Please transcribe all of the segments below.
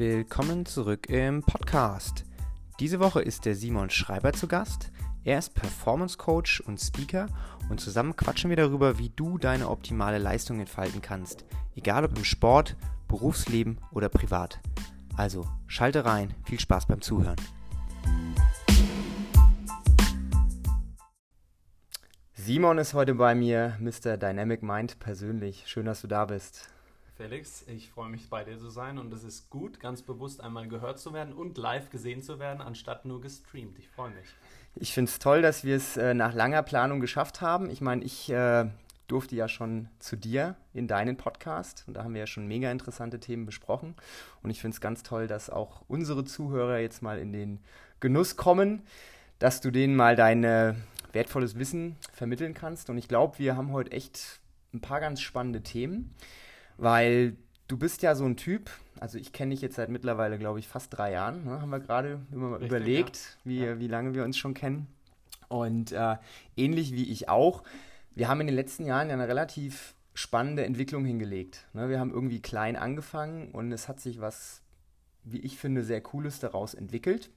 Willkommen zurück im Podcast. Diese Woche ist der Simon Schreiber zu Gast. Er ist Performance Coach und Speaker und zusammen quatschen wir darüber, wie du deine optimale Leistung entfalten kannst, egal ob im Sport, Berufsleben oder privat. Also schalte rein, viel Spaß beim Zuhören. Simon ist heute bei mir, Mr. Dynamic Mind persönlich. Schön, dass du da bist. Felix, ich freue mich bei dir zu sein und es ist gut, ganz bewusst einmal gehört zu werden und live gesehen zu werden, anstatt nur gestreamt. Ich freue mich. Ich finde es toll, dass wir es äh, nach langer Planung geschafft haben. Ich meine, ich äh, durfte ja schon zu dir in deinen Podcast und da haben wir ja schon mega interessante Themen besprochen. Und ich finde es ganz toll, dass auch unsere Zuhörer jetzt mal in den Genuss kommen, dass du denen mal dein wertvolles Wissen vermitteln kannst. Und ich glaube, wir haben heute echt ein paar ganz spannende Themen. Weil du bist ja so ein Typ, also ich kenne dich jetzt seit mittlerweile, glaube ich, fast drei Jahren, ne, haben wir gerade überlegt, ja. Wie, ja. wie lange wir uns schon kennen. Und äh, ähnlich wie ich auch, wir haben in den letzten Jahren ja eine relativ spannende Entwicklung hingelegt. Ne? Wir haben irgendwie klein angefangen und es hat sich was, wie ich finde, sehr Cooles daraus entwickelt.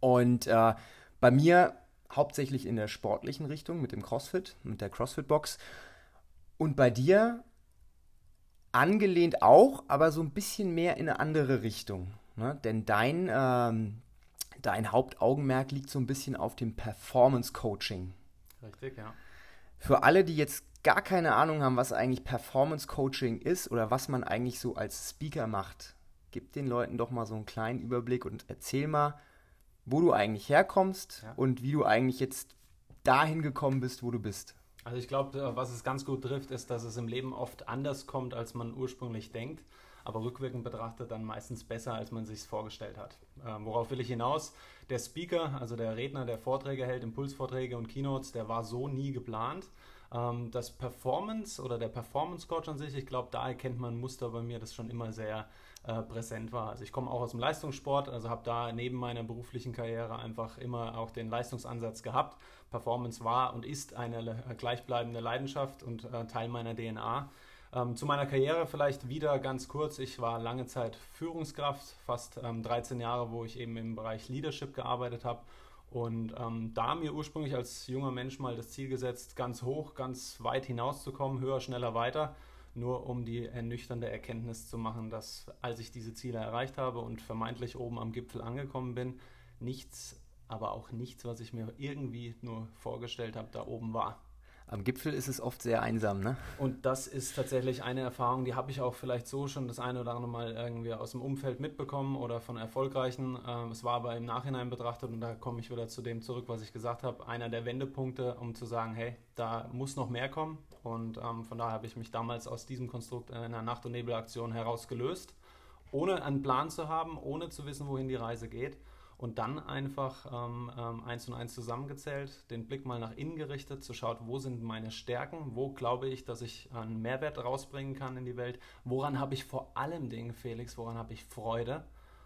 Und äh, bei mir hauptsächlich in der sportlichen Richtung mit dem CrossFit, mit der CrossFit-Box. Und bei dir angelehnt auch, aber so ein bisschen mehr in eine andere Richtung. Ne? Denn dein, ähm, dein Hauptaugenmerk liegt so ein bisschen auf dem Performance Coaching. Richtig, ja. Für alle, die jetzt gar keine Ahnung haben, was eigentlich Performance Coaching ist oder was man eigentlich so als Speaker macht, gib den Leuten doch mal so einen kleinen Überblick und erzähl mal, wo du eigentlich herkommst ja. und wie du eigentlich jetzt dahin gekommen bist, wo du bist. Also ich glaube, was es ganz gut trifft, ist, dass es im Leben oft anders kommt, als man ursprünglich denkt, aber rückwirkend betrachtet dann meistens besser, als man sich vorgestellt hat. Ähm, worauf will ich hinaus? Der Speaker, also der Redner, der Vorträge hält, Impulsvorträge und Keynotes, der war so nie geplant. Ähm, das Performance oder der Performance Coach an sich, ich glaube, da erkennt man ein Muster bei mir, das schon immer sehr äh, präsent war. Also ich komme auch aus dem Leistungssport, also habe da neben meiner beruflichen Karriere einfach immer auch den Leistungsansatz gehabt. Performance war und ist eine gleichbleibende Leidenschaft und äh, Teil meiner DNA. Ähm, zu meiner Karriere vielleicht wieder ganz kurz. Ich war lange Zeit Führungskraft, fast ähm, 13 Jahre, wo ich eben im Bereich Leadership gearbeitet habe. Und ähm, da mir ursprünglich als junger Mensch mal das Ziel gesetzt, ganz hoch, ganz weit hinauszukommen, höher, schneller, weiter nur um die ernüchternde Erkenntnis zu machen, dass als ich diese Ziele erreicht habe und vermeintlich oben am Gipfel angekommen bin, nichts, aber auch nichts, was ich mir irgendwie nur vorgestellt habe, da oben war. Am Gipfel ist es oft sehr einsam, ne? Und das ist tatsächlich eine Erfahrung, die habe ich auch vielleicht so schon das eine oder andere Mal irgendwie aus dem Umfeld mitbekommen oder von Erfolgreichen. Ähm, es war aber im Nachhinein betrachtet und da komme ich wieder zu dem zurück, was ich gesagt habe, einer der Wendepunkte, um zu sagen, hey, da muss noch mehr kommen. Und ähm, von daher habe ich mich damals aus diesem Konstrukt in einer Nacht- und Nebelaktion herausgelöst, ohne einen Plan zu haben, ohne zu wissen, wohin die Reise geht und dann einfach ähm, ähm, eins und eins zusammengezählt, den Blick mal nach innen gerichtet, zu schauen, wo sind meine Stärken, wo glaube ich, dass ich einen Mehrwert rausbringen kann in die Welt, woran habe ich vor allem Dingen, Felix, woran habe ich Freude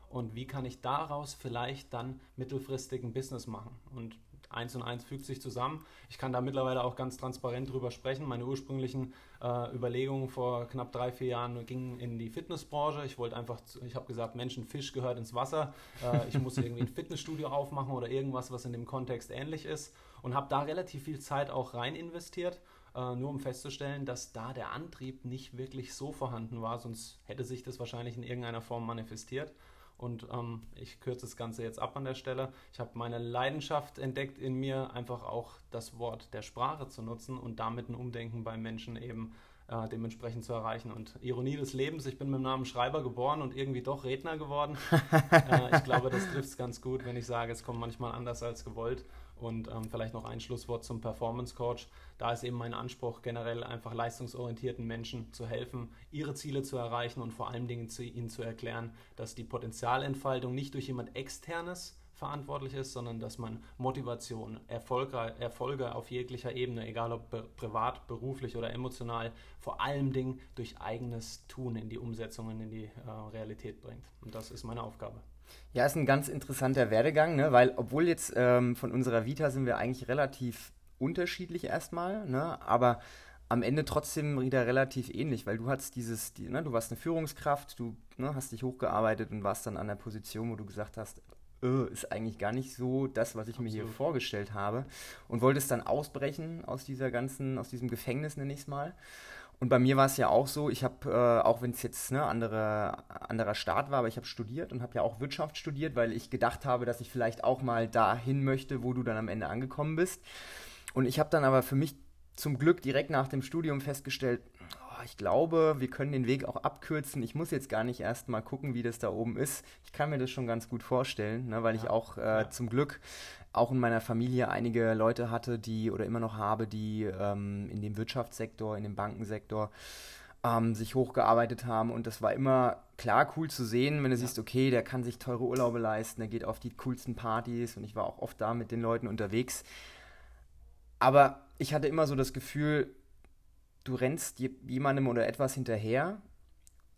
und wie kann ich daraus vielleicht dann mittelfristig ein Business machen. Und eins und eins fügt sich zusammen. Ich kann da mittlerweile auch ganz transparent drüber sprechen. Meine ursprünglichen äh, Überlegungen vor knapp drei, vier Jahren gingen in die Fitnessbranche. Ich wollte einfach, ich habe gesagt, Menschen, Fisch gehört ins Wasser. Äh, ich muss irgendwie ein Fitnessstudio aufmachen oder irgendwas, was in dem Kontext ähnlich ist. Und habe da relativ viel Zeit auch rein investiert. Uh, nur um festzustellen, dass da der Antrieb nicht wirklich so vorhanden war, sonst hätte sich das wahrscheinlich in irgendeiner Form manifestiert. Und ähm, ich kürze das Ganze jetzt ab an der Stelle. Ich habe meine Leidenschaft entdeckt in mir, einfach auch das Wort der Sprache zu nutzen und damit ein Umdenken bei Menschen eben äh, dementsprechend zu erreichen. Und Ironie des Lebens, ich bin mit dem Namen Schreiber geboren und irgendwie doch Redner geworden. äh, ich glaube, das trifft es ganz gut, wenn ich sage, es kommt manchmal anders als gewollt. Und ähm, vielleicht noch ein Schlusswort zum Performance Coach. Da ist eben mein Anspruch, generell einfach leistungsorientierten Menschen zu helfen, ihre Ziele zu erreichen und vor allen Dingen zu ihnen zu erklären, dass die Potenzialentfaltung nicht durch jemand externes verantwortlich ist, sondern dass man Motivation, Erfolge, Erfolge auf jeglicher Ebene, egal ob privat, beruflich oder emotional, vor allen Dingen durch eigenes Tun in die Umsetzung und in die äh, Realität bringt. Und das ist meine Aufgabe. Ja, ist ein ganz interessanter Werdegang, ne? weil obwohl jetzt ähm, von unserer Vita sind wir eigentlich relativ unterschiedlich erstmal, ne? aber am Ende trotzdem wieder relativ ähnlich, weil du hattest dieses, die, ne, du warst eine Führungskraft, du ne, hast dich hochgearbeitet und warst dann an der Position, wo du gesagt hast, öh, ist eigentlich gar nicht so das, was ich Absolut. mir hier vorgestellt habe und wolltest dann ausbrechen aus dieser ganzen, aus diesem Gefängnis, nenne ich es mal. Und bei mir war es ja auch so, ich habe, äh, auch wenn es jetzt ne andere, anderer Staat war, aber ich habe studiert und habe ja auch Wirtschaft studiert, weil ich gedacht habe, dass ich vielleicht auch mal dahin möchte, wo du dann am Ende angekommen bist. Und ich habe dann aber für mich zum Glück direkt nach dem Studium festgestellt, ich glaube, wir können den Weg auch abkürzen. Ich muss jetzt gar nicht erst mal gucken, wie das da oben ist. Ich kann mir das schon ganz gut vorstellen, ne, weil ja. ich auch äh, ja. zum Glück auch in meiner Familie einige Leute hatte, die oder immer noch habe, die ähm, in dem Wirtschaftssektor, in dem Bankensektor ähm, sich hochgearbeitet haben. Und das war immer klar cool zu sehen, wenn du ja. siehst, okay, der kann sich teure Urlaube leisten, der geht auf die coolsten Partys und ich war auch oft da mit den Leuten unterwegs. Aber ich hatte immer so das Gefühl, du rennst jemandem oder etwas hinterher,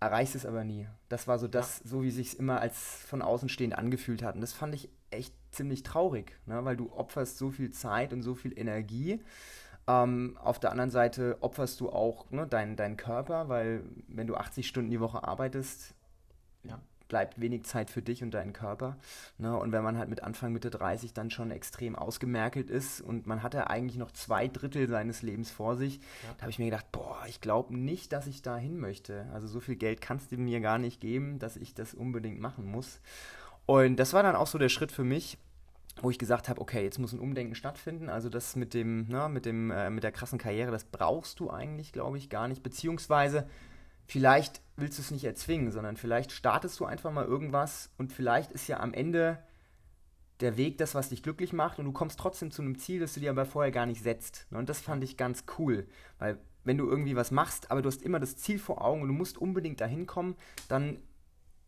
erreichst es aber nie. Das war so das, ja. so wie sich es immer als von außen stehend angefühlt hat. Und das fand ich echt ziemlich traurig, ne? weil du opferst so viel Zeit und so viel Energie. Ähm, auf der anderen Seite opferst du auch ne, deinen dein Körper, weil wenn du 80 Stunden die Woche arbeitest, ja bleibt wenig Zeit für dich und deinen Körper. Ne? Und wenn man halt mit Anfang, Mitte 30 dann schon extrem ausgemerkelt ist und man hatte eigentlich noch zwei Drittel seines Lebens vor sich, ja. da habe ich mir gedacht, boah, ich glaube nicht, dass ich da hin möchte. Also so viel Geld kannst du mir gar nicht geben, dass ich das unbedingt machen muss. Und das war dann auch so der Schritt für mich, wo ich gesagt habe, okay, jetzt muss ein Umdenken stattfinden. Also das mit dem, na, mit dem, äh, mit der krassen Karriere, das brauchst du eigentlich, glaube ich, gar nicht. Beziehungsweise vielleicht willst du es nicht erzwingen, sondern vielleicht startest du einfach mal irgendwas und vielleicht ist ja am Ende der Weg das, was dich glücklich macht und du kommst trotzdem zu einem Ziel, das du dir aber vorher gar nicht setzt. Und das fand ich ganz cool, weil wenn du irgendwie was machst, aber du hast immer das Ziel vor Augen und du musst unbedingt dahin kommen, dann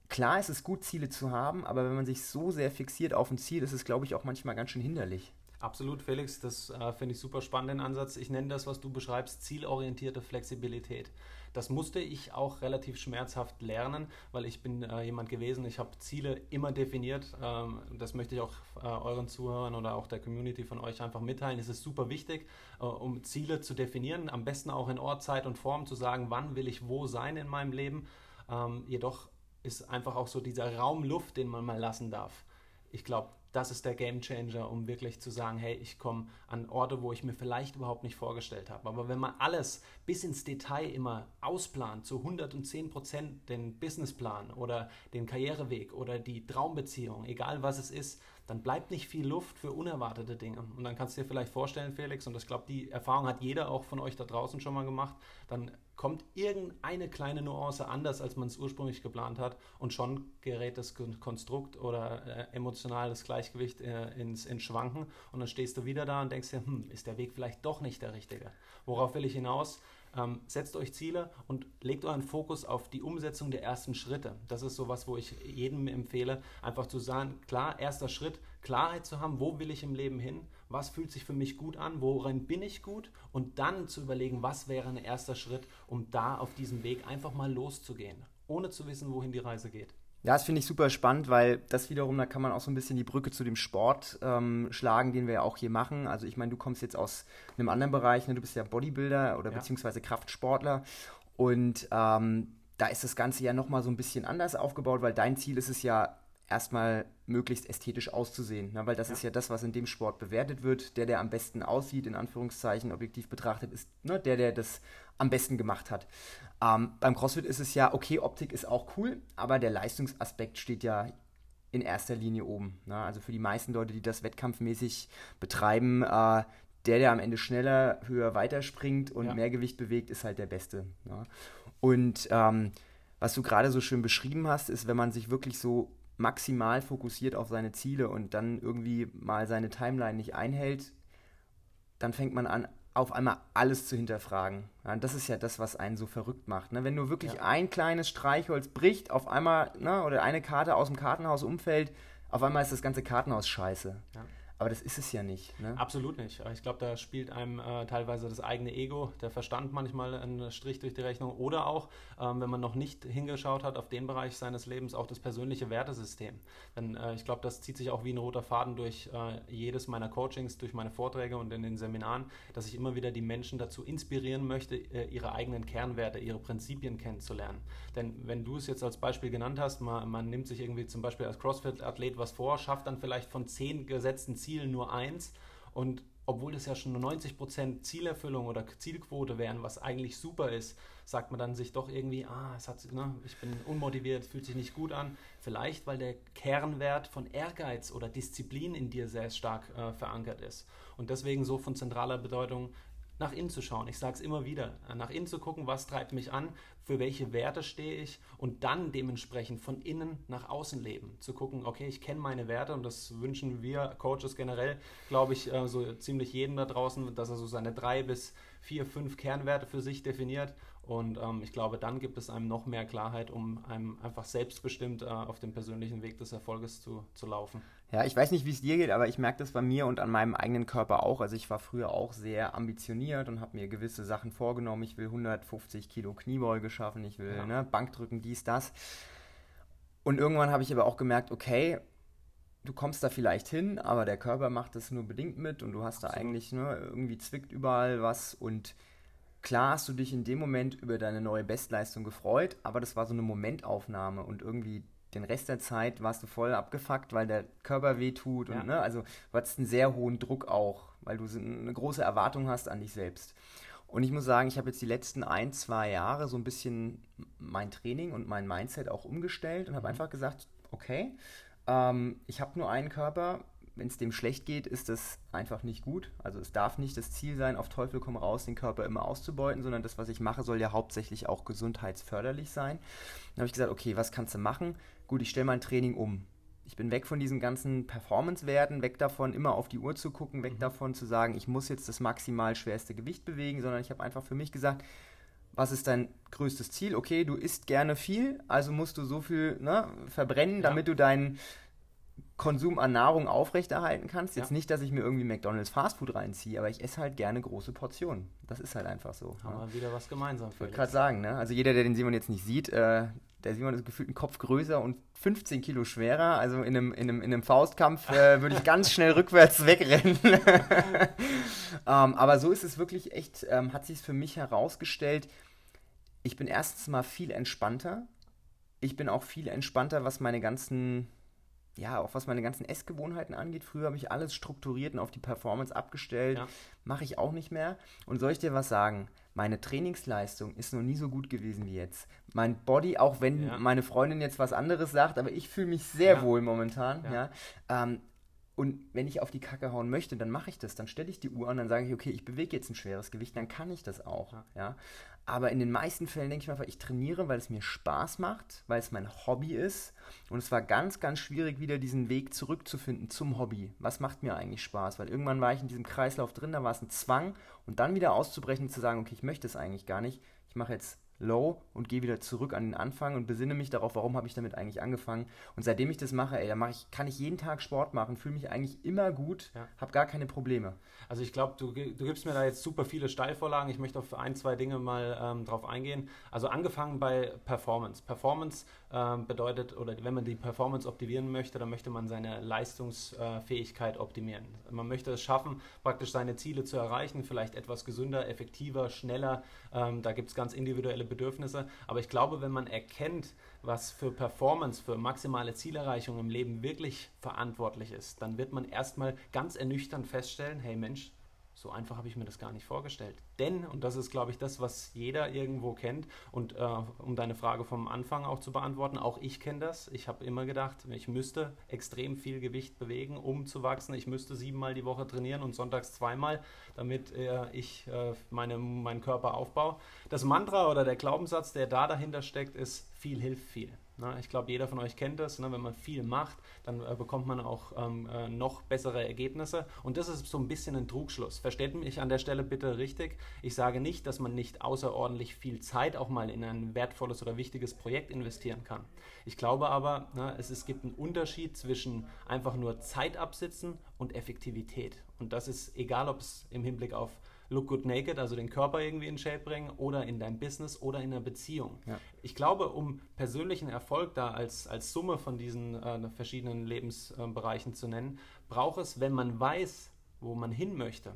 klar ist es gut, Ziele zu haben, aber wenn man sich so sehr fixiert auf ein Ziel, ist es, glaube ich, auch manchmal ganz schön hinderlich. Absolut, Felix, das äh, finde ich super spannenden Ansatz. Ich nenne das, was du beschreibst, zielorientierte Flexibilität. Das musste ich auch relativ schmerzhaft lernen, weil ich bin äh, jemand gewesen, ich habe Ziele immer definiert. Ähm, das möchte ich auch äh, euren Zuhörern oder auch der Community von euch einfach mitteilen. Es ist super wichtig, äh, um Ziele zu definieren, am besten auch in Ort, Zeit und Form zu sagen, wann will ich wo sein in meinem Leben. Ähm, jedoch ist einfach auch so dieser Raum Luft, den man mal lassen darf. Ich glaube, das ist der Game Changer, um wirklich zu sagen, hey, ich komme an Orte, wo ich mir vielleicht überhaupt nicht vorgestellt habe. Aber wenn man alles bis ins Detail immer ausplant, zu 110 Prozent den Businessplan oder den Karriereweg oder die Traumbeziehung, egal was es ist, dann bleibt nicht viel Luft für unerwartete Dinge. Und dann kannst du dir vielleicht vorstellen, Felix, und ich glaube, die Erfahrung hat jeder auch von euch da draußen schon mal gemacht, dann kommt irgendeine kleine Nuance anders, als man es ursprünglich geplant hat und schon gerät das Konstrukt oder äh, emotionales Gleichgewicht äh, ins, ins Schwanken und dann stehst du wieder da und denkst dir, hm, ist der Weg vielleicht doch nicht der richtige. Worauf will ich hinaus? Ähm, setzt euch Ziele und legt euren Fokus auf die Umsetzung der ersten Schritte. Das ist sowas, wo ich jedem empfehle, einfach zu sagen, klar, erster Schritt, Klarheit zu haben, wo will ich im Leben hin, was fühlt sich für mich gut an, worin bin ich gut und dann zu überlegen, was wäre ein erster Schritt, um da auf diesem Weg einfach mal loszugehen, ohne zu wissen, wohin die Reise geht. Ja, das finde ich super spannend, weil das wiederum, da kann man auch so ein bisschen die Brücke zu dem Sport ähm, schlagen, den wir ja auch hier machen. Also ich meine, du kommst jetzt aus einem anderen Bereich, ne? du bist ja Bodybuilder oder ja. beziehungsweise Kraftsportler und ähm, da ist das Ganze ja nochmal so ein bisschen anders aufgebaut, weil dein Ziel ist es ja erstmal möglichst ästhetisch auszusehen, ne? weil das ja. ist ja das, was in dem Sport bewertet wird. Der, der am besten aussieht, in Anführungszeichen objektiv betrachtet, ist ne, der, der das am besten gemacht hat. Ähm, beim CrossFit ist es ja, okay, Optik ist auch cool, aber der Leistungsaspekt steht ja in erster Linie oben. Ne? Also für die meisten Leute, die das wettkampfmäßig betreiben, äh, der, der am Ende schneller, höher weiterspringt und ja. mehr Gewicht bewegt, ist halt der Beste. Ne? Und ähm, was du gerade so schön beschrieben hast, ist, wenn man sich wirklich so maximal fokussiert auf seine Ziele und dann irgendwie mal seine Timeline nicht einhält, dann fängt man an, auf einmal alles zu hinterfragen. Ja, das ist ja das, was einen so verrückt macht. Ne? Wenn nur wirklich ja. ein kleines Streichholz bricht, auf einmal, ne, oder eine Karte aus dem Kartenhaus umfällt, auf einmal ist das ganze Kartenhaus scheiße. Ja. Aber das ist es ja nicht. Ne? Absolut nicht. Ich glaube, da spielt einem äh, teilweise das eigene Ego, der Verstand manchmal einen Strich durch die Rechnung oder auch, ähm, wenn man noch nicht hingeschaut hat auf den Bereich seines Lebens, auch das persönliche Wertesystem. Denn äh, ich glaube, das zieht sich auch wie ein roter Faden durch äh, jedes meiner Coachings, durch meine Vorträge und in den Seminaren, dass ich immer wieder die Menschen dazu inspirieren möchte, äh, ihre eigenen Kernwerte, ihre Prinzipien kennenzulernen. Denn wenn du es jetzt als Beispiel genannt hast, man, man nimmt sich irgendwie zum Beispiel als CrossFit-Athlet was vor, schafft dann vielleicht von zehn gesetzten Zielen Zielen nur eins. Und obwohl das ja schon 90% Zielerfüllung oder Zielquote wären, was eigentlich super ist, sagt man dann sich doch irgendwie, ah, es hat, ne, ich bin unmotiviert, fühlt sich nicht gut an. Vielleicht, weil der Kernwert von Ehrgeiz oder Disziplin in dir sehr stark äh, verankert ist. Und deswegen so von zentraler Bedeutung, nach innen zu schauen. Ich sage es immer wieder, nach innen zu gucken, was treibt mich an, für welche Werte stehe ich und dann dementsprechend von innen nach außen leben. Zu gucken, okay, ich kenne meine Werte und das wünschen wir Coaches generell, glaube ich, äh, so ziemlich jedem da draußen, dass er so seine drei bis vier, fünf Kernwerte für sich definiert und ähm, ich glaube, dann gibt es einem noch mehr Klarheit, um einem einfach selbstbestimmt äh, auf dem persönlichen Weg des Erfolges zu, zu laufen. Ja, ich weiß nicht, wie es dir geht, aber ich merke das bei mir und an meinem eigenen Körper auch. Also ich war früher auch sehr ambitioniert und habe mir gewisse Sachen vorgenommen. Ich will 150 Kilo Kniebeuge schaffen, ich will ja. ne, Bankdrücken, dies, das. Und irgendwann habe ich aber auch gemerkt, okay, du kommst da vielleicht hin, aber der Körper macht das nur bedingt mit und du hast Absolut. da eigentlich ne, irgendwie zwickt überall was und Klar hast du dich in dem Moment über deine neue Bestleistung gefreut, aber das war so eine Momentaufnahme und irgendwie den Rest der Zeit warst du voll abgefuckt, weil der Körper wehtut und ja. ne, also du hattest einen sehr hohen Druck auch, weil du eine große Erwartung hast an dich selbst. Und ich muss sagen, ich habe jetzt die letzten ein, zwei Jahre so ein bisschen mein Training und mein Mindset auch umgestellt und habe mhm. einfach gesagt, okay, ähm, ich habe nur einen Körper, wenn es dem schlecht geht, ist das einfach nicht gut. Also es darf nicht das Ziel sein, auf Teufel komm raus, den Körper immer auszubeuten, sondern das, was ich mache, soll ja hauptsächlich auch gesundheitsförderlich sein. Dann habe ich gesagt, okay, was kannst du machen? Gut, ich stelle mein Training um. Ich bin weg von diesen ganzen Performance-Werten, weg davon, immer auf die Uhr zu gucken, weg mhm. davon zu sagen, ich muss jetzt das maximal schwerste Gewicht bewegen, sondern ich habe einfach für mich gesagt, was ist dein größtes Ziel? Okay, du isst gerne viel, also musst du so viel ne, verbrennen, ja. damit du deinen Konsum an Nahrung aufrechterhalten kannst. Jetzt ja. nicht, dass ich mir irgendwie McDonalds Fastfood reinziehe, aber ich esse halt gerne große Portionen. Das ist halt einfach so. Haben ne? wir wieder was gemeinsam. Ich wollte gerade sagen, ne? also jeder, der den Simon jetzt nicht sieht, äh, der Simon ist gefühlt ein Kopf größer und 15 Kilo schwerer. Also in einem, in einem, in einem Faustkampf äh, würde ich ganz schnell rückwärts wegrennen. ähm, aber so ist es wirklich echt, ähm, hat sich für mich herausgestellt, ich bin erstens mal viel entspannter. Ich bin auch viel entspannter, was meine ganzen ja, auch was meine ganzen Essgewohnheiten angeht. Früher habe ich alles strukturiert und auf die Performance abgestellt. Ja. Mache ich auch nicht mehr. Und soll ich dir was sagen? Meine Trainingsleistung ist noch nie so gut gewesen wie jetzt. Mein Body, auch wenn ja. meine Freundin jetzt was anderes sagt, aber ich fühle mich sehr ja. wohl momentan. Ja. Ähm, und wenn ich auf die Kacke hauen möchte, dann mache ich das. Dann stelle ich die Uhr an, dann sage ich, okay, ich bewege jetzt ein schweres Gewicht, dann kann ich das auch. Ja. Aber in den meisten Fällen denke ich mir einfach, ich trainiere, weil es mir Spaß macht, weil es mein Hobby ist. Und es war ganz, ganz schwierig, wieder diesen Weg zurückzufinden zum Hobby. Was macht mir eigentlich Spaß? Weil irgendwann war ich in diesem Kreislauf drin, da war es ein Zwang. Und dann wieder auszubrechen und zu sagen, okay, ich möchte es eigentlich gar nicht. Ich mache jetzt low und gehe wieder zurück an den Anfang und besinne mich darauf, warum habe ich damit eigentlich angefangen. Und seitdem ich das mache, ey, da mache ich, kann ich jeden Tag Sport machen, fühle mich eigentlich immer gut, ja. habe gar keine Probleme. Also ich glaube, du, du gibst mir da jetzt super viele Steilvorlagen. Ich möchte auf ein, zwei Dinge mal ähm, drauf eingehen. Also angefangen bei Performance. Performance ähm, bedeutet, oder wenn man die Performance optimieren möchte, dann möchte man seine Leistungsfähigkeit optimieren. Man möchte es schaffen, praktisch seine Ziele zu erreichen, vielleicht etwas gesünder, effektiver, schneller. Ähm, da gibt es ganz individuelle Bedürfnisse. Aber ich glaube, wenn man erkennt, was für Performance, für maximale Zielerreichung im Leben wirklich verantwortlich ist, dann wird man erstmal ganz ernüchternd feststellen, hey Mensch, so einfach habe ich mir das gar nicht vorgestellt. Denn, und das ist, glaube ich, das, was jeder irgendwo kennt, und äh, um deine Frage vom Anfang auch zu beantworten, auch ich kenne das. Ich habe immer gedacht, ich müsste extrem viel Gewicht bewegen, um zu wachsen. Ich müsste siebenmal die Woche trainieren und sonntags zweimal, damit äh, ich äh, meine, meinen Körper aufbaue. Das Mantra oder der Glaubenssatz, der da dahinter steckt, ist, viel hilft viel. Ne? Ich glaube, jeder von euch kennt das. Ne? Wenn man viel macht, dann äh, bekommt man auch ähm, äh, noch bessere Ergebnisse. Und das ist so ein bisschen ein Trugschluss. Versteht mich an der Stelle bitte richtig. Ich sage nicht, dass man nicht außerordentlich viel Zeit auch mal in ein wertvolles oder wichtiges Projekt investieren kann. Ich glaube aber, ne, es, es gibt einen Unterschied zwischen einfach nur Zeit absitzen und Effektivität. Und das ist egal, ob es im Hinblick auf Look Good Naked, also den Körper irgendwie in Shape bringen oder in deinem Business oder in einer Beziehung. Ja. Ich glaube, um persönlichen Erfolg da als, als Summe von diesen äh, verschiedenen Lebensbereichen zu nennen, braucht es, wenn man weiß, wo man hin möchte,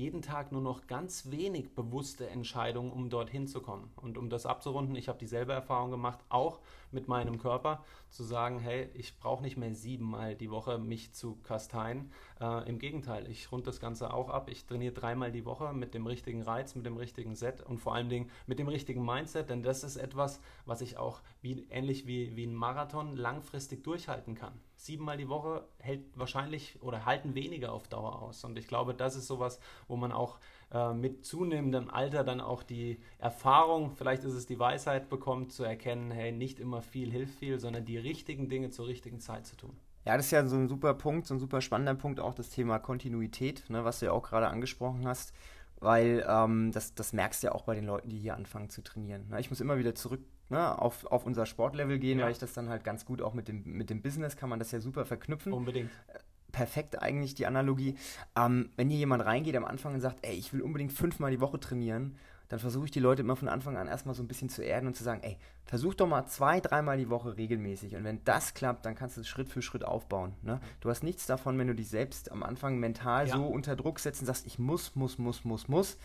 jeden Tag nur noch ganz wenig bewusste Entscheidungen, um dorthin zu kommen. Und um das abzurunden, ich habe dieselbe Erfahrung gemacht, auch mit meinem Körper, zu sagen, hey, ich brauche nicht mehr siebenmal die Woche mich zu kasteien. Äh, Im Gegenteil, ich runde das Ganze auch ab. Ich trainiere dreimal die Woche mit dem richtigen Reiz, mit dem richtigen Set und vor allen Dingen mit dem richtigen Mindset, denn das ist etwas, was ich auch wie, ähnlich wie, wie ein Marathon langfristig durchhalten kann siebenmal die Woche hält wahrscheinlich oder halten weniger auf Dauer aus. Und ich glaube, das ist sowas, wo man auch äh, mit zunehmendem Alter dann auch die Erfahrung, vielleicht ist es die Weisheit bekommt, zu erkennen, hey, nicht immer viel hilft viel, sondern die richtigen Dinge zur richtigen Zeit zu tun. Ja, das ist ja so ein super Punkt, so ein super spannender Punkt, auch das Thema Kontinuität, ne, was du ja auch gerade angesprochen hast, weil ähm, das, das merkst du ja auch bei den Leuten, die hier anfangen zu trainieren. Ne? Ich muss immer wieder zurück ne, auf, auf unser Sportlevel gehen, ja. weil ich das dann halt ganz gut auch mit dem, mit dem Business kann man das ja super verknüpfen. Unbedingt. Äh, perfekt eigentlich die Analogie. Ähm, wenn hier jemand reingeht am Anfang und sagt, ey, ich will unbedingt fünfmal die Woche trainieren, dann versuche ich die Leute immer von Anfang an erstmal so ein bisschen zu erden und zu sagen, ey, versuch doch mal zwei, dreimal die Woche regelmäßig. Und wenn das klappt, dann kannst du es Schritt für Schritt aufbauen. Ne? Du hast nichts davon, wenn du dich selbst am Anfang mental ja. so unter Druck setzt und sagst, ich muss, muss, muss, muss, muss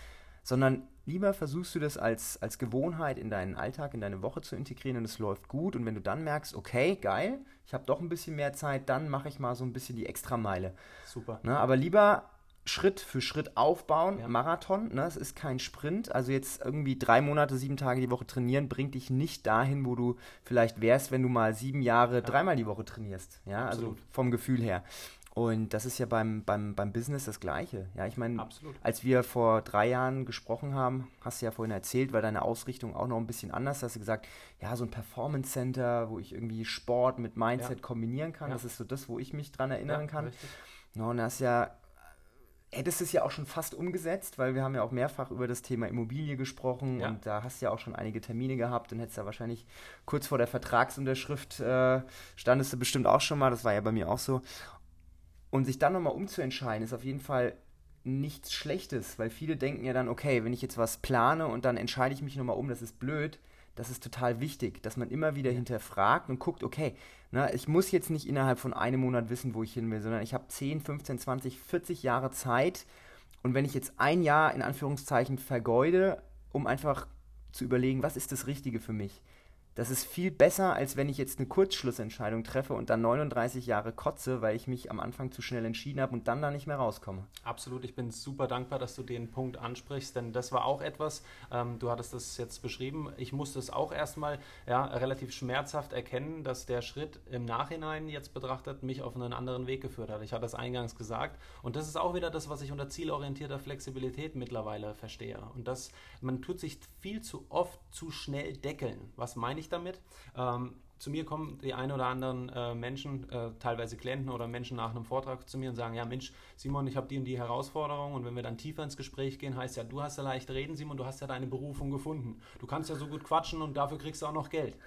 sondern lieber versuchst du das als, als Gewohnheit in deinen Alltag, in deine Woche zu integrieren und es läuft gut. Und wenn du dann merkst, okay, geil, ich habe doch ein bisschen mehr Zeit, dann mache ich mal so ein bisschen die Extrameile. Super. Na, aber lieber Schritt für Schritt aufbauen, ja. Marathon, ne, es ist kein Sprint. Also jetzt irgendwie drei Monate, sieben Tage die Woche trainieren, bringt dich nicht dahin, wo du vielleicht wärst, wenn du mal sieben Jahre ja. dreimal die Woche trainierst. Ja, also Absolut. also vom Gefühl her. Und das ist ja beim, beim, beim Business das Gleiche. Ja, ich meine, als wir vor drei Jahren gesprochen haben, hast du ja vorhin erzählt, weil deine Ausrichtung auch noch ein bisschen anders, hast du gesagt, ja, so ein Performance Center, wo ich irgendwie Sport mit Mindset ja. kombinieren kann, ja. das ist so das, wo ich mich dran erinnern ja, kann. Richtig. No, und das ja, hättest es ja auch schon fast umgesetzt, weil wir haben ja auch mehrfach über das Thema Immobilie gesprochen ja. und da hast du ja auch schon einige Termine gehabt und hättest ja wahrscheinlich kurz vor der Vertragsunterschrift äh, standest du bestimmt auch schon mal, das war ja bei mir auch so. Und sich dann nochmal umzuentscheiden, ist auf jeden Fall nichts Schlechtes, weil viele denken ja dann, okay, wenn ich jetzt was plane und dann entscheide ich mich nochmal um, das ist blöd. Das ist total wichtig, dass man immer wieder hinterfragt und guckt, okay, na, ich muss jetzt nicht innerhalb von einem Monat wissen, wo ich hin will, sondern ich habe 10, 15, 20, 40 Jahre Zeit. Und wenn ich jetzt ein Jahr in Anführungszeichen vergeude, um einfach zu überlegen, was ist das Richtige für mich, das ist viel besser, als wenn ich jetzt eine Kurzschlussentscheidung treffe und dann 39 Jahre kotze, weil ich mich am Anfang zu schnell entschieden habe und dann da nicht mehr rauskomme. Absolut, ich bin super dankbar, dass du den Punkt ansprichst, denn das war auch etwas, ähm, du hattest das jetzt beschrieben, ich musste es auch erstmal ja, relativ schmerzhaft erkennen, dass der Schritt im Nachhinein jetzt betrachtet mich auf einen anderen Weg geführt hat. Ich hatte es eingangs gesagt und das ist auch wieder das, was ich unter zielorientierter Flexibilität mittlerweile verstehe. Und das, man tut sich viel zu oft zu schnell deckeln. Was meine ich? Ich damit? Ähm, zu mir kommen die ein oder anderen äh, Menschen, äh, teilweise Klienten oder Menschen nach einem Vortrag zu mir und sagen, ja Mensch, Simon, ich habe die und die Herausforderung und wenn wir dann tiefer ins Gespräch gehen, heißt ja, du hast ja leicht reden, Simon, du hast ja deine Berufung gefunden. Du kannst ja so gut quatschen und dafür kriegst du auch noch Geld.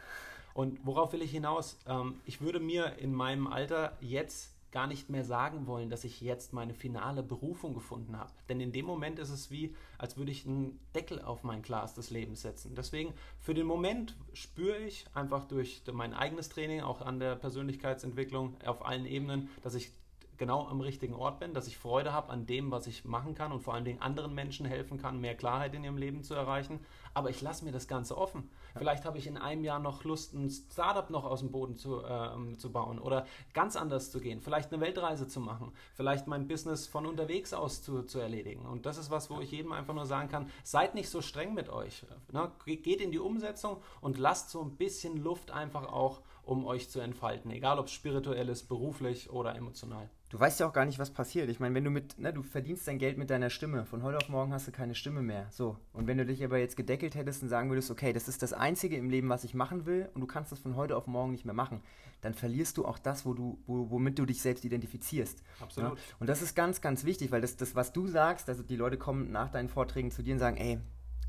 Und worauf will ich hinaus? Ähm, ich würde mir in meinem Alter jetzt gar nicht mehr sagen wollen, dass ich jetzt meine finale Berufung gefunden habe. Denn in dem Moment ist es wie, als würde ich einen Deckel auf mein Glas des Lebens setzen. Deswegen, für den Moment spüre ich einfach durch mein eigenes Training, auch an der Persönlichkeitsentwicklung auf allen Ebenen, dass ich genau am richtigen Ort bin, dass ich Freude habe an dem, was ich machen kann und vor allen Dingen anderen Menschen helfen kann, mehr Klarheit in ihrem Leben zu erreichen. Aber ich lasse mir das Ganze offen. Ja. Vielleicht habe ich in einem Jahr noch Lust, ein Startup noch aus dem Boden zu, äh, zu bauen oder ganz anders zu gehen, vielleicht eine Weltreise zu machen, vielleicht mein Business von unterwegs aus zu, zu erledigen. Und das ist was, wo ich jedem einfach nur sagen kann, seid nicht so streng mit euch. Ne? Geht in die Umsetzung und lasst so ein bisschen Luft einfach auch um euch zu entfalten, egal ob es spirituell ist, beruflich oder emotional. Du weißt ja auch gar nicht, was passiert. Ich meine, wenn du mit, ne, du verdienst dein Geld mit deiner Stimme. Von heute auf morgen hast du keine Stimme mehr. So. Und wenn du dich aber jetzt gedeckelt hättest und sagen würdest, okay, das ist das Einzige im Leben, was ich machen will, und du kannst das von heute auf morgen nicht mehr machen, dann verlierst du auch das, wo du, wo, womit du dich selbst identifizierst. Absolut. Ja? Und das ist ganz, ganz wichtig, weil das, das, was du sagst, also die Leute kommen nach deinen Vorträgen zu dir und sagen, ey,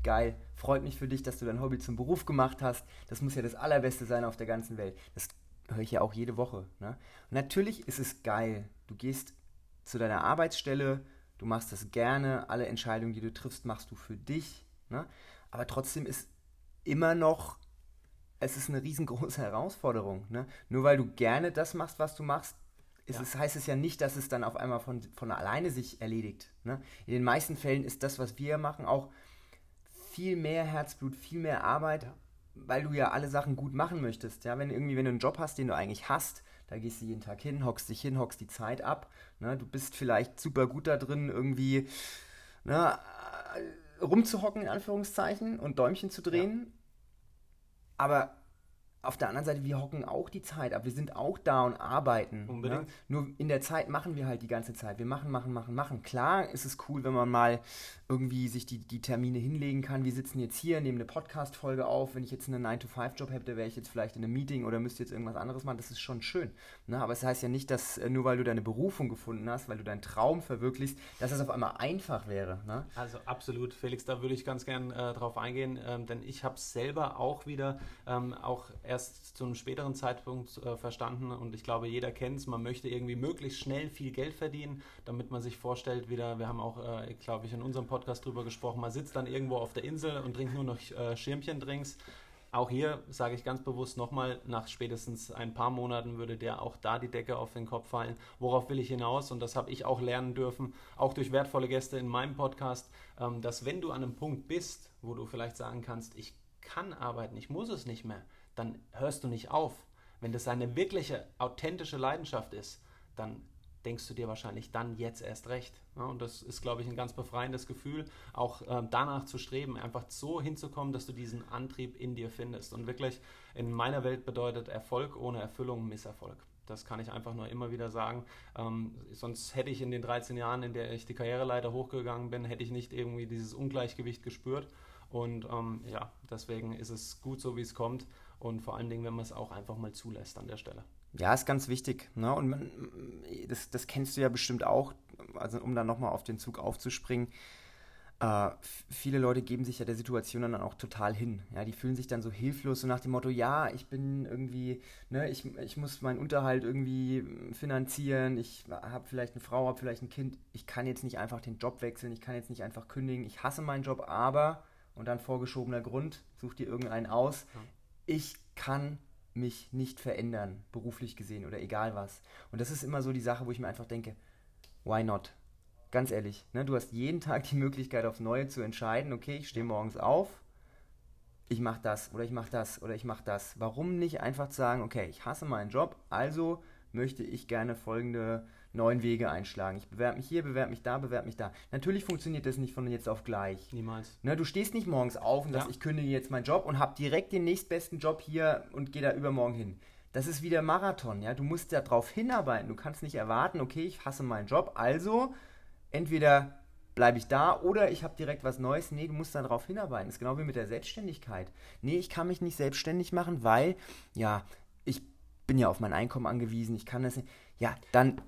geil, freut mich für dich, dass du dein Hobby zum Beruf gemacht hast. Das muss ja das Allerbeste sein auf der ganzen Welt. Das höre ich ja auch jede Woche. Ne? Natürlich ist es geil. Du gehst zu deiner Arbeitsstelle, du machst das gerne, alle Entscheidungen, die du triffst, machst du für dich. Ne? Aber trotzdem ist immer noch, es ist eine riesengroße Herausforderung. Ne? Nur weil du gerne das machst, was du machst, ist ja. es, heißt es ja nicht, dass es dann auf einmal von, von alleine sich erledigt. Ne? In den meisten Fällen ist das, was wir machen, auch viel mehr Herzblut, viel mehr Arbeit, ja. weil du ja alle Sachen gut machen möchtest. Ja, wenn irgendwie, wenn du einen Job hast, den du eigentlich hast, da gehst du jeden Tag hin, hockst dich hin, hockst die Zeit ab. Ne? Du bist vielleicht super gut da drin, irgendwie ne, rumzuhocken, in Anführungszeichen, und Däumchen zu drehen. Ja. Aber auf der anderen Seite, wir hocken auch die Zeit ab. Wir sind auch da und arbeiten. Ne? Unbedingt. Ne? Nur in der Zeit machen wir halt die ganze Zeit. Wir machen, machen, machen, machen. Klar ist es cool, wenn man mal irgendwie sich die, die Termine hinlegen kann. Wir sitzen jetzt hier, nehmen eine Podcast-Folge auf. Wenn ich jetzt einen 9-to-5-Job hätte, wäre ich jetzt vielleicht in einem Meeting oder müsste jetzt irgendwas anderes machen. Das ist schon schön. Ne? Aber es das heißt ja nicht, dass äh, nur weil du deine Berufung gefunden hast, weil du deinen Traum verwirklichst, dass es auf einmal einfach wäre. Ne? Also absolut, Felix, da würde ich ganz gern äh, drauf eingehen, ähm, denn ich habe es selber auch wieder ähm, auch erst zu einem späteren Zeitpunkt äh, verstanden und ich glaube, jeder kennt es. Man möchte irgendwie möglichst schnell viel Geld verdienen, damit man sich vorstellt, wieder, wir haben auch, äh, glaube ich, in unserem Podcast drüber gesprochen, man sitzt dann irgendwo auf der Insel und trinkt nur noch äh, Schirmchendrinks. Auch hier sage ich ganz bewusst nochmal, nach spätestens ein paar Monaten würde der auch da die Decke auf den Kopf fallen. Worauf will ich hinaus? Und das habe ich auch lernen dürfen, auch durch wertvolle Gäste in meinem Podcast, ähm, dass wenn du an einem Punkt bist, wo du vielleicht sagen kannst, ich kann arbeiten, ich muss es nicht mehr, dann hörst du nicht auf. Wenn das eine wirkliche, authentische Leidenschaft ist, dann denkst du dir wahrscheinlich dann jetzt erst recht. Und das ist, glaube ich, ein ganz befreiendes Gefühl, auch äh, danach zu streben, einfach so hinzukommen, dass du diesen Antrieb in dir findest. Und wirklich in meiner Welt bedeutet Erfolg ohne Erfüllung Misserfolg. Das kann ich einfach nur immer wieder sagen. Ähm, sonst hätte ich in den 13 Jahren, in der ich die Karriereleiter hochgegangen bin, hätte ich nicht irgendwie dieses Ungleichgewicht gespürt. Und ähm, ja, deswegen ist es gut so, wie es kommt. Und vor allen Dingen, wenn man es auch einfach mal zulässt an der Stelle. Ja, ist ganz wichtig. Ne? Und man, das, das kennst du ja bestimmt auch, also um dann nochmal auf den Zug aufzuspringen. Äh, viele Leute geben sich ja der Situation dann auch total hin. Ja, die fühlen sich dann so hilflos, so nach dem Motto, ja, ich bin irgendwie, ne, ich, ich muss meinen Unterhalt irgendwie finanzieren, ich habe vielleicht eine Frau, habe vielleicht ein Kind, ich kann jetzt nicht einfach den Job wechseln, ich kann jetzt nicht einfach kündigen, ich hasse meinen Job, aber, und dann vorgeschobener Grund, such dir irgendeinen aus. Ich kann mich nicht verändern, beruflich gesehen oder egal was. Und das ist immer so die Sache, wo ich mir einfach denke, why not? Ganz ehrlich, ne? du hast jeden Tag die Möglichkeit aufs Neue zu entscheiden, okay, ich stehe morgens auf, ich mache das oder ich mache das oder ich mache das. Warum nicht einfach sagen, okay, ich hasse meinen Job, also möchte ich gerne folgende neuen Wege einschlagen. Ich bewerbe mich hier, bewerbe mich da, bewerbe mich da. Natürlich funktioniert das nicht von jetzt auf gleich. Niemals. Ne, du stehst nicht morgens auf und ja. sagst, ich kündige jetzt meinen Job und habe direkt den nächstbesten Job hier und gehe da übermorgen hin. Das ist wieder Marathon, ja. Du musst ja darauf hinarbeiten. Du kannst nicht erwarten, okay, ich hasse meinen Job, also entweder bleibe ich da oder ich habe direkt was Neues. Nee, du musst da drauf hinarbeiten. Das ist genau wie mit der Selbstständigkeit. Nee, ich kann mich nicht selbstständig machen, weil, ja, ich bin ja auf mein Einkommen angewiesen, ich kann das nicht. Ja, dann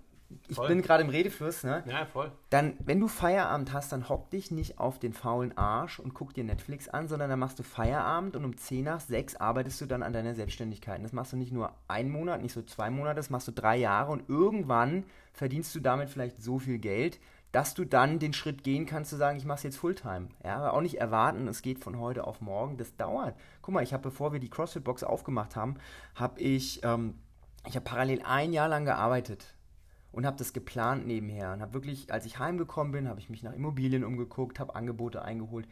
ich voll. bin gerade im Redefluss, ne? Ja, voll. Dann, wenn du Feierabend hast, dann hock dich nicht auf den faulen Arsch und guck dir Netflix an, sondern dann machst du Feierabend und um 10 nach 6 arbeitest du dann an deiner Selbstständigkeit. Und das machst du nicht nur einen Monat, nicht so zwei Monate, das machst du drei Jahre und irgendwann verdienst du damit vielleicht so viel Geld, dass du dann den Schritt gehen kannst zu sagen, ich mache es jetzt Fulltime. Ja, aber auch nicht erwarten, es geht von heute auf morgen. Das dauert. Guck mal, ich habe, bevor wir die CrossFit-Box aufgemacht haben, habe ich, ähm, ich habe parallel ein Jahr lang gearbeitet und habe das geplant nebenher und habe wirklich, als ich heimgekommen bin, habe ich mich nach Immobilien umgeguckt, habe Angebote eingeholt.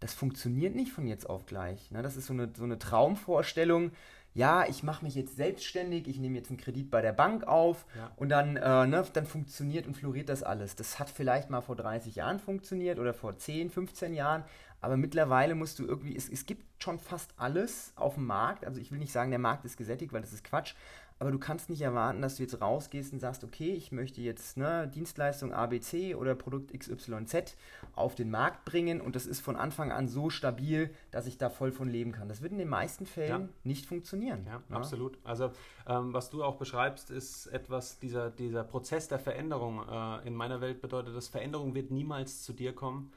Das funktioniert nicht von jetzt auf gleich. Ne? Das ist so eine, so eine Traumvorstellung. Ja, ich mache mich jetzt selbstständig, ich nehme jetzt einen Kredit bei der Bank auf ja. und dann, äh, ne, dann funktioniert und floriert das alles. Das hat vielleicht mal vor 30 Jahren funktioniert oder vor 10, 15 Jahren, Aber mittlerweile musst du irgendwie, es, es gibt schon fast alles auf dem Markt. Also ich will nicht sagen, der Markt ist gesättigt, weil das ist Quatsch aber du kannst nicht erwarten, dass du jetzt rausgehst und sagst, okay, ich möchte jetzt ne, Dienstleistung ABC oder Produkt XYZ auf den Markt bringen und das ist von Anfang an so stabil, dass ich da voll von leben kann. Das wird in den meisten Fällen ja. nicht funktionieren. Ja, ja, absolut. Also ähm, was du auch beschreibst, ist etwas, dieser, dieser Prozess der Veränderung. Äh, in meiner Welt bedeutet das, Veränderung wird niemals zu dir kommen.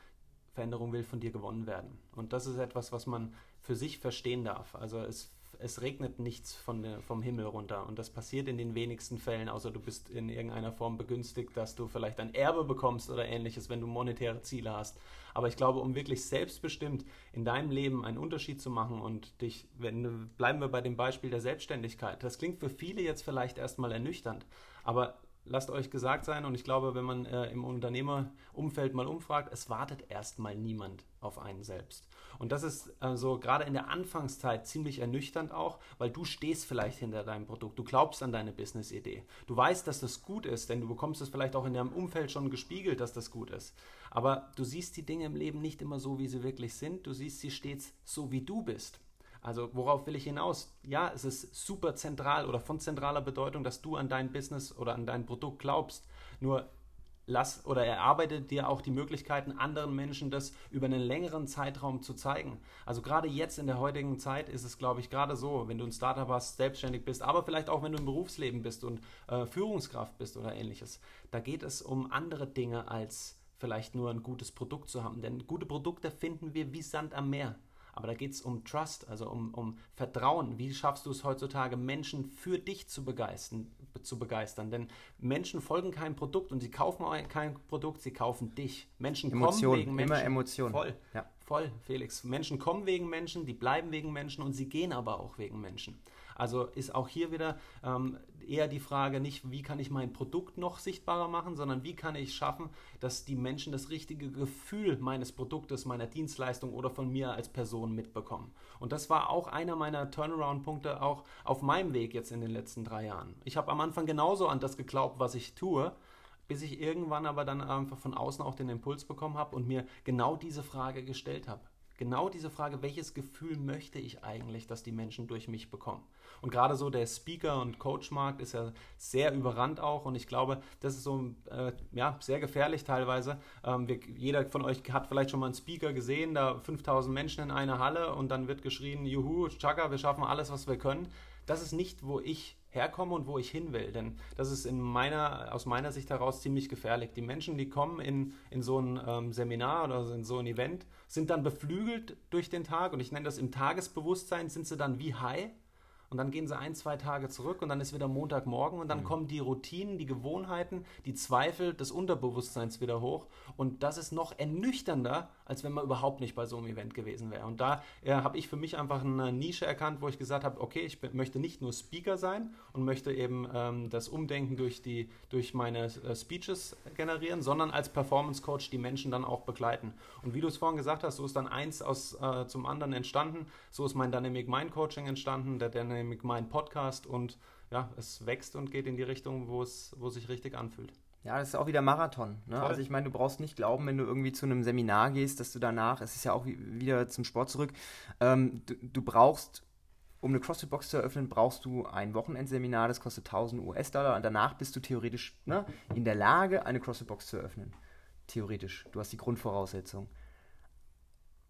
Veränderung will von dir gewonnen werden. Und das ist etwas, was man für sich verstehen darf. Also es es regnet nichts von vom Himmel runter. Und das passiert in den wenigsten Fällen, außer du bist in irgendeiner Form begünstigt, dass du vielleicht ein Erbe bekommst oder ähnliches, wenn du monetäre Ziele hast. Aber ich glaube, um wirklich selbstbestimmt in deinem Leben einen Unterschied zu machen und dich, wenn bleiben wir bei dem Beispiel der Selbstständigkeit. Das klingt für viele jetzt vielleicht erstmal ernüchternd, aber lasst euch gesagt sein, und ich glaube, wenn man äh, im Unternehmerumfeld mal umfragt, es wartet erstmal niemand auf einen selbst. Und das ist äh, so gerade in der Anfangszeit ziemlich ernüchternd auch, weil du stehst vielleicht hinter deinem Produkt, du glaubst an deine Business-Idee. Du weißt, dass das gut ist, denn du bekommst es vielleicht auch in deinem Umfeld schon gespiegelt, dass das gut ist. Aber du siehst die Dinge im Leben nicht immer so, wie sie wirklich sind, du siehst sie stets so, wie du bist. Also worauf will ich hinaus? Ja, es ist super zentral oder von zentraler Bedeutung, dass du an dein Business oder an dein Produkt glaubst. Nur lass oder erarbeite dir auch die Möglichkeiten, anderen Menschen das über einen längeren Zeitraum zu zeigen. Also gerade jetzt in der heutigen Zeit ist es, glaube ich, gerade so, wenn du ein Startup hast, selbstständig bist, aber vielleicht auch wenn du im Berufsleben bist und äh, Führungskraft bist oder ähnliches. Da geht es um andere Dinge als vielleicht nur ein gutes Produkt zu haben. Denn gute Produkte finden wir wie Sand am Meer. Aber da geht es um Trust, also um, um Vertrauen. Wie schaffst du es heutzutage, Menschen für dich zu begeistern, zu begeistern? Denn Menschen folgen keinem Produkt und sie kaufen kein Produkt, sie kaufen dich. Menschen Emotion, kommen wegen Menschen. Immer Emotionen. Voll. Ja. Voll, Felix. Menschen kommen wegen Menschen, die bleiben wegen Menschen und sie gehen aber auch wegen Menschen. Also ist auch hier wieder ähm, eher die Frage nicht, wie kann ich mein Produkt noch sichtbarer machen, sondern wie kann ich schaffen, dass die Menschen das richtige Gefühl meines Produktes, meiner Dienstleistung oder von mir als Person mitbekommen. Und das war auch einer meiner Turnaround-Punkte auch auf meinem Weg jetzt in den letzten drei Jahren. Ich habe am Anfang genauso an das geglaubt, was ich tue, bis ich irgendwann aber dann einfach von außen auch den Impuls bekommen habe und mir genau diese Frage gestellt habe. Genau diese Frage, welches Gefühl möchte ich eigentlich, dass die Menschen durch mich bekommen? Und gerade so der Speaker- und Coach-Markt ist ja sehr überrannt auch. Und ich glaube, das ist so äh, ja, sehr gefährlich teilweise. Ähm, wir, jeder von euch hat vielleicht schon mal einen Speaker gesehen, da 5000 Menschen in einer Halle und dann wird geschrien, juhu, Chaka, wir schaffen alles, was wir können. Das ist nicht, wo ich herkomme und wo ich hin will. Denn das ist in meiner, aus meiner Sicht heraus ziemlich gefährlich. Die Menschen, die kommen in, in so ein ähm, Seminar oder in so ein Event, sind dann beflügelt durch den Tag und ich nenne das im Tagesbewusstsein, sind sie dann wie high und dann gehen sie ein, zwei Tage zurück und dann ist wieder Montagmorgen und dann mhm. kommen die Routinen, die Gewohnheiten, die Zweifel des Unterbewusstseins wieder hoch und das ist noch ernüchternder, als wenn man überhaupt nicht bei so einem Event gewesen wäre. Und da äh, habe ich für mich einfach eine Nische erkannt, wo ich gesagt habe, okay, ich möchte nicht nur Speaker sein und möchte eben ähm, das Umdenken durch, die, durch meine äh, Speeches generieren, sondern als Performance Coach die Menschen dann auch begleiten. Und wie du es vorhin gesagt hast, so ist dann eins aus, äh, zum anderen entstanden. So ist mein Dynamic Mind Coaching entstanden, der Dynamic Mind Podcast und ja, es wächst und geht in die Richtung, wo es, wo es sich richtig anfühlt. Ja, das ist auch wieder Marathon. Ne? Also ich meine, du brauchst nicht glauben, wenn du irgendwie zu einem Seminar gehst, dass du danach, es ist ja auch wieder zum Sport zurück, ähm, du, du, brauchst, um eine CrossFit-Box zu eröffnen, brauchst du ein Wochenendseminar, das kostet 1000 US-Dollar und danach bist du theoretisch ne, in der Lage, eine CrossFit-Box zu eröffnen. Theoretisch. Du hast die Grundvoraussetzung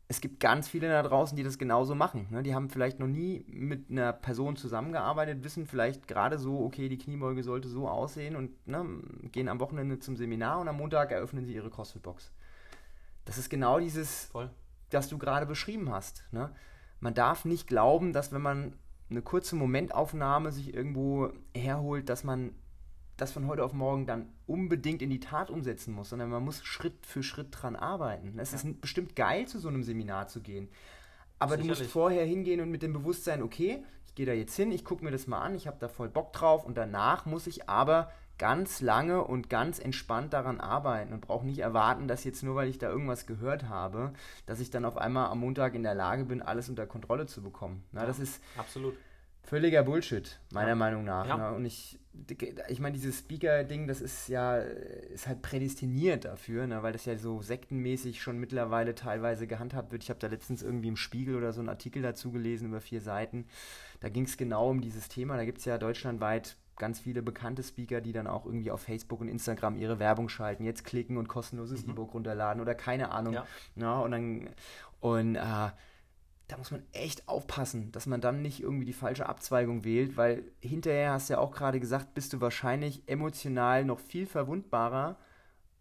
es gibt ganz viele da draußen, die das genauso machen. Ne? Die haben vielleicht noch nie mit einer Person zusammengearbeitet, wissen vielleicht gerade so, okay, die Kniebeuge sollte so aussehen und ne, gehen am Wochenende zum Seminar und am Montag eröffnen sie ihre CrossFit-Box. Das ist genau dieses, Voll. das du gerade beschrieben hast. Ne? Man darf nicht glauben, dass wenn man eine kurze Momentaufnahme sich irgendwo herholt, dass man das von heute auf morgen dann unbedingt in die Tat umsetzen muss, sondern man muss Schritt für Schritt dran arbeiten. Es ja. ist bestimmt geil, zu so einem Seminar zu gehen. Aber Sicherlich. du musst vorher hingehen und mit dem Bewusstsein, okay, ich gehe da jetzt hin, ich gucke mir das mal an, ich habe da voll Bock drauf und danach muss ich aber ganz lange und ganz entspannt daran arbeiten und brauche nicht erwarten, dass jetzt nur weil ich da irgendwas gehört habe, dass ich dann auf einmal am Montag in der Lage bin, alles unter Kontrolle zu bekommen. Na, ja, das ist absolut Völliger Bullshit, meiner Ja. Meinung nach. Ja. Ne? Und ich, ich meine, dieses Speaker-Ding, das ist ja, ist halt prädestiniert dafür, ne? weil das ja so sektenmäßig schon mittlerweile teilweise gehandhabt wird. Ich habe da letztens irgendwie im Spiegel oder so einen Artikel dazu gelesen über vier Seiten. Da ging es genau um dieses Thema. Da gibt es ja deutschlandweit ganz viele bekannte Speaker, die dann auch irgendwie auf Facebook und Instagram ihre Werbung schalten, jetzt klicken und kostenloses Mhm. E-Book runterladen oder keine Ahnung. Ja. Ja, und dann, und äh, da muss man echt aufpassen, dass man dann nicht irgendwie die falsche Abzweigung wählt, weil hinterher hast du ja auch gerade gesagt, bist du wahrscheinlich emotional noch viel verwundbarer,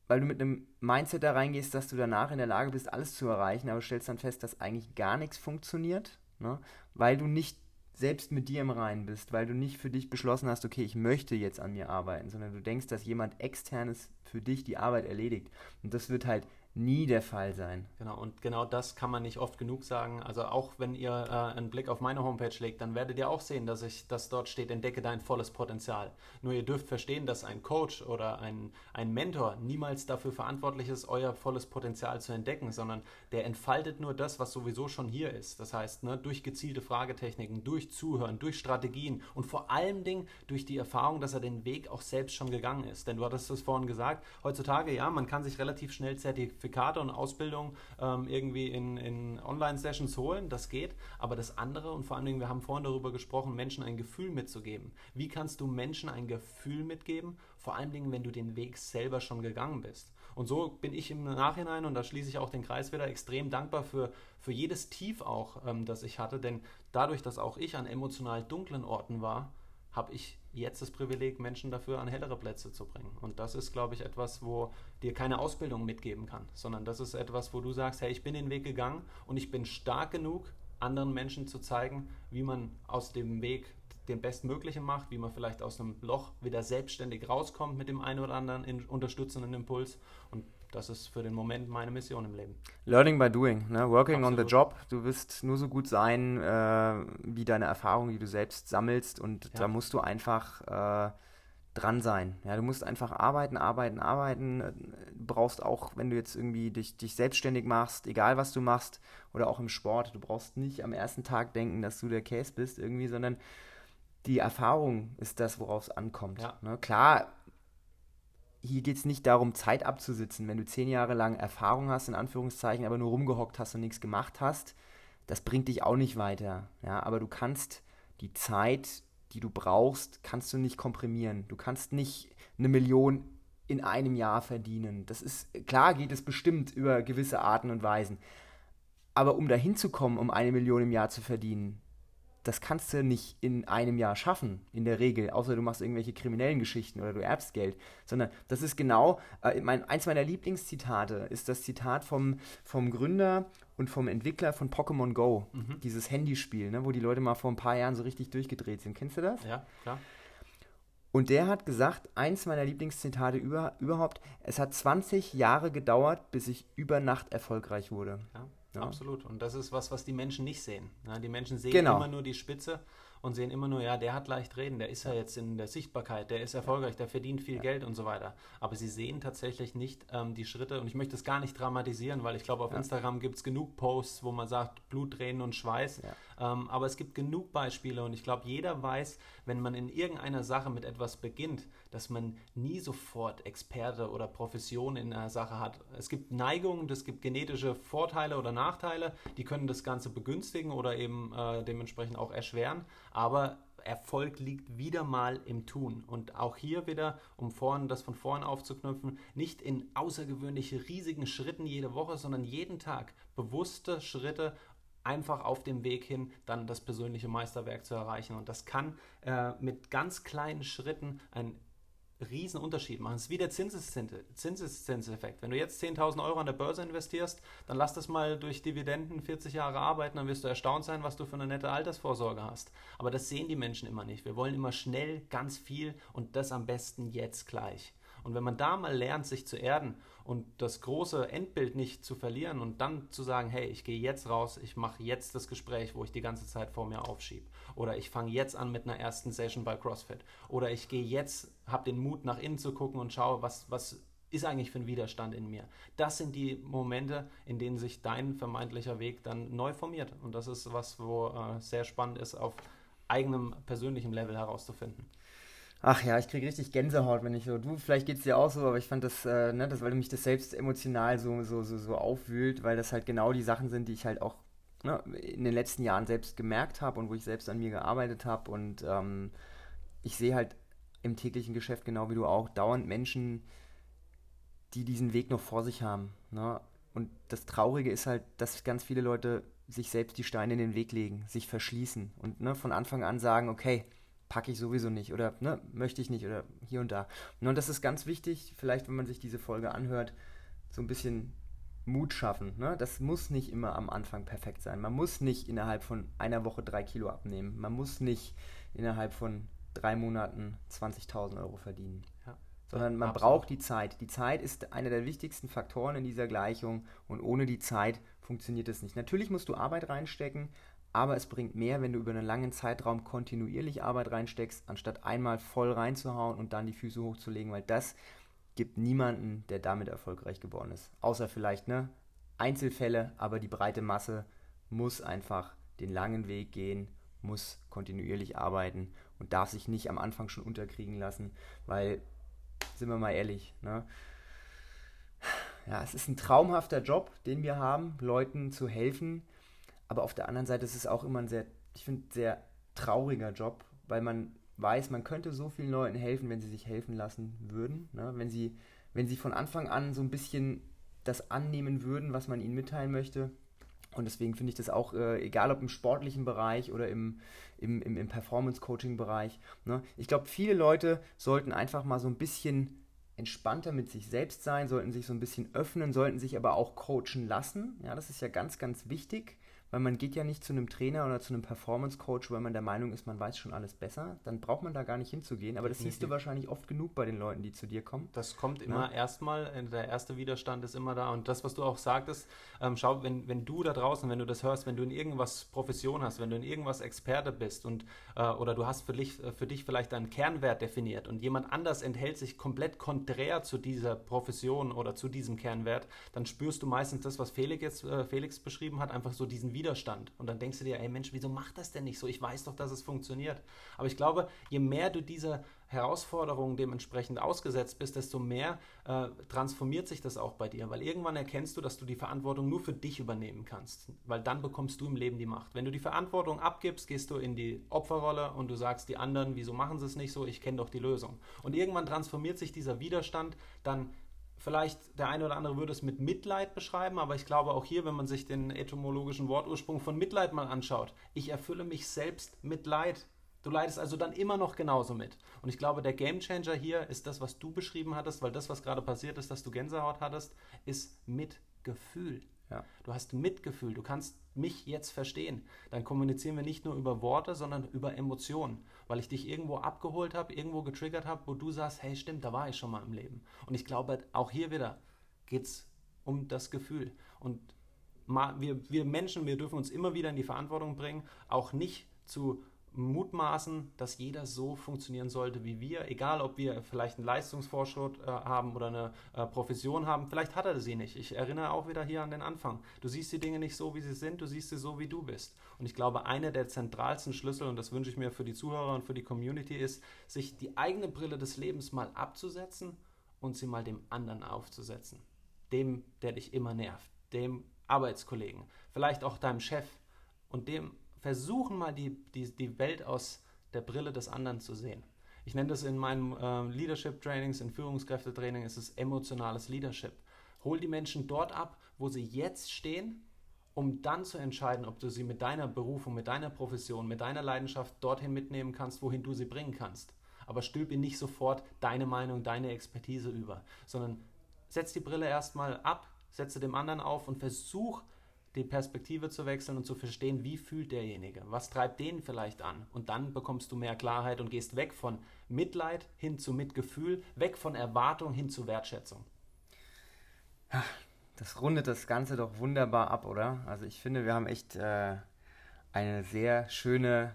weil du mit einem Mindset da reingehst, dass du danach in der Lage bist, alles zu erreichen, aber stellst dann fest, dass eigentlich gar nichts funktioniert, ne? weil du nicht selbst mit dir im Reinen bist, weil du nicht für dich beschlossen hast, okay, ich möchte jetzt an mir arbeiten, sondern du denkst, dass jemand externes für dich die Arbeit erledigt. Und das wird halt nie der Fall sein. Genau, und genau das kann man nicht oft genug sagen. Also auch wenn ihr äh, einen Blick auf meine Homepage legt, dann werdet ihr auch sehen, dass ich, dass dort steht, entdecke dein volles Potenzial. Nur ihr dürft verstehen, dass ein Coach oder ein, ein Mentor niemals dafür verantwortlich ist, euer volles Potenzial zu entdecken, sondern der entfaltet nur das, was sowieso schon hier ist. Das heißt, ne, durch gezielte Fragetechniken, durch Zuhören, durch Strategien und vor allen Dingen durch die Erfahrung, dass er den Weg auch selbst schon gegangen ist. Denn du hattest es vorhin gesagt, heutzutage, ja, man kann sich relativ schnell Zertifikate und Ausbildung ähm, irgendwie in, in Online-Sessions holen, das geht. Aber das andere und vor allen Dingen, wir haben vorhin darüber gesprochen, Menschen ein Gefühl mitzugeben. Wie kannst du Menschen ein Gefühl mitgeben? Vor allen Dingen, wenn du den Weg selber schon gegangen bist. Und so bin ich im Nachhinein, und da schließe ich auch den Kreis wieder, extrem dankbar für, für jedes Tief auch, ähm, das ich hatte. Denn dadurch, dass auch ich an emotional dunklen Orten war, habe ich jetzt das Privileg, Menschen dafür an hellere Plätze zu bringen. Und das ist, glaube ich, etwas, wo dir keine Ausbildung mitgeben kann, sondern das ist etwas, wo du sagst, hey, ich bin den Weg gegangen und ich bin stark genug, anderen Menschen zu zeigen, wie man aus dem Weg den Bestmöglichen macht, wie man vielleicht aus einem Loch wieder selbstständig rauskommt mit dem einen oder anderen unterstützenden Impuls. Und das ist für den Moment meine Mission im Leben. Learning by doing, ne? working on the Absolut. job. Du wirst nur so gut sein, äh, wie deine Erfahrungen, die du selbst sammelst. Und Ja. da musst du einfach äh, dran sein. Ja, du musst einfach arbeiten, arbeiten, arbeiten. Du brauchst auch, wenn du jetzt irgendwie dich, dich selbstständig machst, egal was du machst, oder auch im Sport, du brauchst nicht am ersten Tag denken, dass du der Case bist irgendwie, sondern die Erfahrung ist das, worauf es ankommt. Ja. Ne? Klar, hier geht es nicht darum, Zeit abzusitzen. Wenn du zehn Jahre lang Erfahrung hast, in Anführungszeichen, aber nur rumgehockt hast und nichts gemacht hast, das bringt dich auch nicht weiter. Ja, aber du kannst die Zeit, die du brauchst, kannst du nicht komprimieren. Du kannst nicht eine Million in einem Jahr verdienen. Das ist, klar geht es bestimmt über gewisse Arten und Weisen. Aber um dahin zu kommen, um eine Million im Jahr zu verdienen, das kannst du nicht in einem Jahr schaffen, in der Regel, außer du machst irgendwelche kriminellen Geschichten oder du erbst Geld, sondern das ist genau, äh, mein, eins meiner Lieblingszitate ist das Zitat vom, vom Gründer und vom Entwickler von Pokémon Go, Mhm. dieses Handyspiel, ne, wo die Leute mal vor ein paar Jahren so richtig durchgedreht sind. Kennst du das? Ja, klar. Und der hat gesagt, eins meiner Lieblingszitate über, überhaupt, es hat 20 Jahre gedauert, bis ich über Nacht erfolgreich wurde. Ja, Ja. absolut. Und das ist was, was die Menschen nicht sehen. Ja, die Menschen sehen Genau. immer nur die Spitze und sehen immer nur, ja, der hat leicht reden, der ist ja jetzt in der Sichtbarkeit, der ist erfolgreich, der verdient viel Geld und so weiter. Aber sie sehen tatsächlich nicht ähm, die Schritte und ich möchte es gar nicht dramatisieren, weil ich glaube, auf Ja. Instagram gibt es genug Posts, wo man sagt, Blut, Tränen und Schweiß. Ähm, aber es gibt genug Beispiele und ich glaube, jeder weiß, wenn man in irgendeiner Sache mit etwas beginnt, dass man nie sofort Experte oder Profession in einer Sache hat. Es gibt Neigungen, es gibt genetische Vorteile oder Nachteile, die können das Ganze begünstigen oder eben äh, dementsprechend auch erschweren. Aber Erfolg liegt wieder mal im Tun. Und auch hier wieder, um vorhin das von vorhin aufzuknüpfen, nicht in außergewöhnliche riesigen Schritten jede Woche, sondern jeden Tag bewusste Schritte einfach auf dem Weg hin, dann das persönliche Meisterwerk zu erreichen. Und das kann äh, mit ganz kleinen Schritten ein riesen Unterschied machen. Es ist wie der Zinseszins- Zinseszinseffekt. Wenn du jetzt 10.000 Euro an der Börse investierst, dann lass das mal durch Dividenden 40 Jahre arbeiten, dann wirst du erstaunt sein, was du für eine nette Altersvorsorge hast. Aber das sehen die Menschen immer nicht. Wir wollen immer schnell, ganz viel und das am besten jetzt gleich. Und wenn man da mal lernt, sich zu erden und das große Endbild nicht zu verlieren und dann zu sagen, hey, ich gehe jetzt raus, ich mache jetzt das Gespräch, wo ich die ganze Zeit vor mir aufschiebe. Oder ich fange jetzt an mit einer ersten Session bei CrossFit. Oder ich gehe jetzt, habe den Mut nach innen zu gucken und schaue, was, was ist eigentlich für ein Widerstand in mir. Das sind die Momente, in denen sich dein vermeintlicher Weg dann neu formiert. Und das ist was, wo äh, sehr spannend ist, auf eigenem persönlichen Level herauszufinden. Ach ja, ich kriege richtig Gänsehaut, wenn ich so. Du, vielleicht geht es dir auch so, aber ich fand das, äh, ne, das, weil mich das selbst emotional so, so, so, so aufwühlt, weil das halt genau die Sachen sind, die ich halt auch ne, in den letzten Jahren selbst gemerkt habe und wo ich selbst an mir gearbeitet habe. Und ähm, ich sehe halt im täglichen Geschäft, genau wie du auch, dauernd Menschen, die diesen Weg noch vor sich haben. Ne? Und das Traurige ist halt, dass ganz viele Leute sich selbst die Steine in den Weg legen, sich verschließen und ne, von Anfang an sagen, okay, packe ich sowieso nicht oder ne, möchte ich nicht oder hier und da. Und das ist ganz wichtig, vielleicht wenn man sich diese Folge anhört, so ein bisschen Mut schaffen. Ne? Das muss nicht immer am Anfang perfekt sein. Man muss nicht innerhalb von einer Woche drei Kilo abnehmen. Man muss nicht innerhalb von drei Monaten 20.000 Euro verdienen. Ja, sondern man absolut. braucht die Zeit. Die Zeit ist einer der wichtigsten Faktoren in dieser Gleichung und ohne die Zeit funktioniert es nicht. Natürlich musst du Arbeit reinstecken, aber es bringt mehr, wenn du über einen langen Zeitraum kontinuierlich Arbeit reinsteckst, anstatt einmal voll reinzuhauen und dann die Füße hochzulegen, weil das gibt niemanden, der damit erfolgreich geworden ist. Außer vielleicht ne, Einzelfälle, aber die breite Masse muss einfach den langen Weg gehen, muss kontinuierlich arbeiten und darf sich nicht am Anfang schon unterkriegen lassen, weil, sind wir mal ehrlich, ne, ja, es ist ein traumhafter Job, den wir haben, Leuten zu helfen, aber auf der anderen Seite ist es auch immer ein sehr, ich finde, sehr trauriger Job, weil man weiß, man könnte so vielen Leuten helfen, wenn sie sich helfen lassen würden. Ne? Wenn, sie, wenn sie von Anfang an so ein bisschen das annehmen würden, was man ihnen mitteilen möchte. Und deswegen finde ich das auch, äh, egal ob im sportlichen Bereich oder im, im, im, im Performance-Coaching-Bereich. Ne? Ich glaube, viele Leute sollten einfach mal so ein bisschen entspannter mit sich selbst sein, sollten sich so ein bisschen öffnen, sollten sich aber auch coachen lassen. Ja, das ist ja ganz, ganz wichtig weil man geht ja nicht zu einem Trainer oder zu einem Performance-Coach, weil man der Meinung ist, man weiß schon alles besser. Dann braucht man da gar nicht hinzugehen. Aber das siehst du wahrscheinlich oft genug bei den Leuten, die zu dir kommen. Das kommt immer erstmal, äh, der erste Widerstand ist immer da. Und das, was du auch sagtest, ähm, schau, wenn, wenn du da draußen, wenn du das hörst, wenn du in irgendwas Profession hast, wenn du in irgendwas Experte bist und äh, oder du hast für dich, äh, für dich vielleicht einen Kernwert definiert und jemand anders enthält sich komplett konträr zu dieser Profession oder zu diesem Kernwert, dann spürst du meistens das, was Felix jetzt äh, Felix beschrieben hat, einfach so diesen Widerstand Widerstand. Und dann denkst du dir, ey Mensch, wieso macht das denn nicht so? Ich weiß doch, dass es funktioniert. Aber ich glaube, je mehr du dieser Herausforderungen dementsprechend ausgesetzt bist, desto mehr äh, transformiert sich das auch bei dir. Weil irgendwann erkennst du, dass du die Verantwortung nur für dich übernehmen kannst. Weil dann bekommst du im Leben die Macht. Wenn du die Verantwortung abgibst, gehst du in die Opferrolle und du sagst die anderen, wieso machen sie es nicht so? Ich kenne doch die Lösung. Und irgendwann transformiert sich dieser Widerstand dann Vielleicht der eine oder andere würde es mit Mitleid beschreiben, aber ich glaube auch hier, wenn man sich den etymologischen Wortursprung von Mitleid mal anschaut, ich erfülle mich selbst mit Leid. Du leidest also dann immer noch genauso mit. Und ich glaube, der Gamechanger hier ist das, was du beschrieben hattest, weil das, was gerade passiert ist, dass du Gänsehaut hattest, ist Mitgefühl. Ja. Du hast Mitgefühl, du kannst mich jetzt verstehen. Dann kommunizieren wir nicht nur über Worte, sondern über Emotionen weil ich dich irgendwo abgeholt habe, irgendwo getriggert habe, wo du sagst, hey, stimmt, da war ich schon mal im Leben. Und ich glaube, auch hier wieder geht es um das Gefühl. Und wir, wir Menschen, wir dürfen uns immer wieder in die Verantwortung bringen, auch nicht zu mutmaßen, dass jeder so funktionieren sollte wie wir, egal ob wir vielleicht einen Leistungsvorschritt äh, haben oder eine äh, Profession haben, vielleicht hat er sie nicht. Ich erinnere auch wieder hier an den Anfang. Du siehst die Dinge nicht so, wie sie sind, du siehst sie so, wie du bist. Und ich glaube, einer der zentralsten Schlüssel, und das wünsche ich mir für die Zuhörer und für die Community, ist, sich die eigene Brille des Lebens mal abzusetzen und sie mal dem anderen aufzusetzen. Dem, der dich immer nervt, dem Arbeitskollegen, vielleicht auch deinem Chef und dem versuchen mal die, die, die Welt aus der Brille des anderen zu sehen. Ich nenne das in meinen äh, Leadership-Trainings, in Führungskräftetraining, ist es emotionales Leadership. Hol die Menschen dort ab, wo sie jetzt stehen, um dann zu entscheiden, ob du sie mit deiner Berufung, mit deiner Profession, mit deiner Leidenschaft dorthin mitnehmen kannst, wohin du sie bringen kannst. Aber stülp ihnen nicht sofort deine Meinung, deine Expertise über, sondern setz die Brille erstmal ab, setze dem anderen auf und versuch die Perspektive zu wechseln und zu verstehen, wie fühlt derjenige, was treibt den vielleicht an. Und dann bekommst du mehr Klarheit und gehst weg von Mitleid hin zu Mitgefühl, weg von Erwartung hin zu Wertschätzung. Das rundet das Ganze doch wunderbar ab, oder? Also ich finde, wir haben echt äh, eine sehr schöne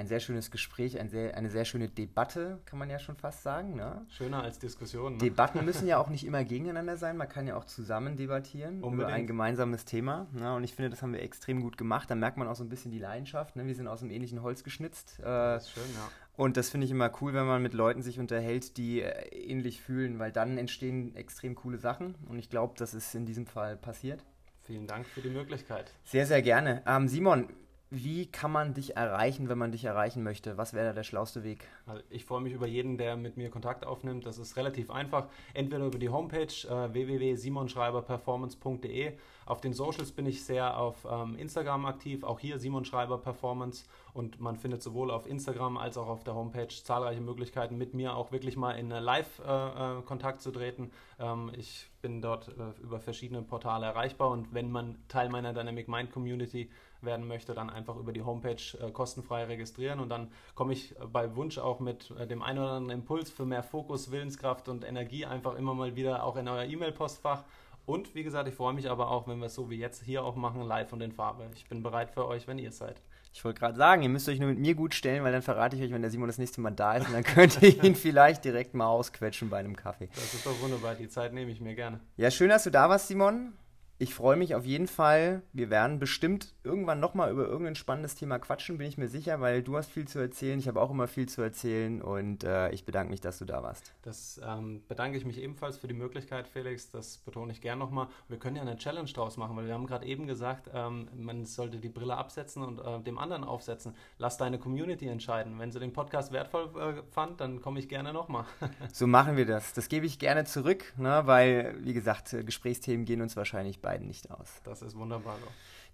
ein sehr schönes Gespräch, ein sehr, eine sehr schöne Debatte, kann man ja schon fast sagen. Ne? Schöner als Diskussion. Ne? Debatten müssen ja auch nicht immer gegeneinander sein, man kann ja auch zusammen debattieren Unbedingt. über ein gemeinsames Thema. Ne? Und ich finde, das haben wir extrem gut gemacht. Da merkt man auch so ein bisschen die Leidenschaft. Ne? Wir sind aus einem ähnlichen Holz geschnitzt. Äh, das ist schön, ja. Und das finde ich immer cool, wenn man mit Leuten sich unterhält, die äh, ähnlich fühlen, weil dann entstehen extrem coole Sachen. Und ich glaube, das ist in diesem Fall passiert. Vielen Dank für die Möglichkeit. Sehr, sehr gerne. Ähm, Simon, wie kann man dich erreichen, wenn man dich erreichen möchte? Was wäre da der schlauste Weg? Also ich freue mich über jeden, der mit mir Kontakt aufnimmt. Das ist relativ einfach. Entweder über die Homepage äh, www.simonschreiberperformance.de. Auf den Socials bin ich sehr auf ähm, Instagram aktiv, auch hier Simon Schreiber Performance. Und man findet sowohl auf Instagram als auch auf der Homepage zahlreiche Möglichkeiten, mit mir auch wirklich mal in Live-Kontakt äh, äh zu treten. Ähm, ich bin dort äh, über verschiedene Portale erreichbar und wenn man Teil meiner Dynamic Mind Community werden möchte, dann einfach über die Homepage äh, kostenfrei registrieren und dann komme ich äh, bei Wunsch auch mit äh, dem einen oder anderen Impuls für mehr Fokus, Willenskraft und Energie einfach immer mal wieder auch in euer E-Mail-Postfach. Und wie gesagt, ich freue mich aber auch, wenn wir es so wie jetzt hier auch machen, live und in Farbe. Ich bin bereit für euch, wenn ihr es seid. Ich wollte gerade sagen, ihr müsst euch nur mit mir gut stellen, weil dann verrate ich euch, wenn der Simon das nächste Mal da ist und dann könnt ihr ihn vielleicht direkt mal ausquetschen bei einem Kaffee. Das ist doch wunderbar, die Zeit nehme ich mir gerne. Ja, schön, dass du da warst, Simon ich freue mich auf jeden Fall. Wir werden bestimmt irgendwann nochmal über irgendein spannendes Thema quatschen, bin ich mir sicher, weil du hast viel zu erzählen. Ich habe auch immer viel zu erzählen und äh, ich bedanke mich, dass du da warst. Das ähm, bedanke ich mich ebenfalls für die Möglichkeit, Felix. Das betone ich gern nochmal. Wir können ja eine Challenge draus machen, weil wir haben gerade eben gesagt, ähm, man sollte die Brille absetzen und äh, dem anderen aufsetzen. Lass deine Community entscheiden. Wenn sie den Podcast wertvoll äh, fand, dann komme ich gerne nochmal. so machen wir das. Das gebe ich gerne zurück, ne, weil, wie gesagt, Gesprächsthemen gehen uns wahrscheinlich bei beiden nicht aus. Das ist wunderbar.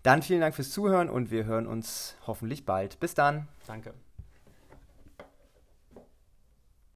Dann vielen Dank fürs Zuhören und wir hören uns hoffentlich bald. Bis dann. Danke.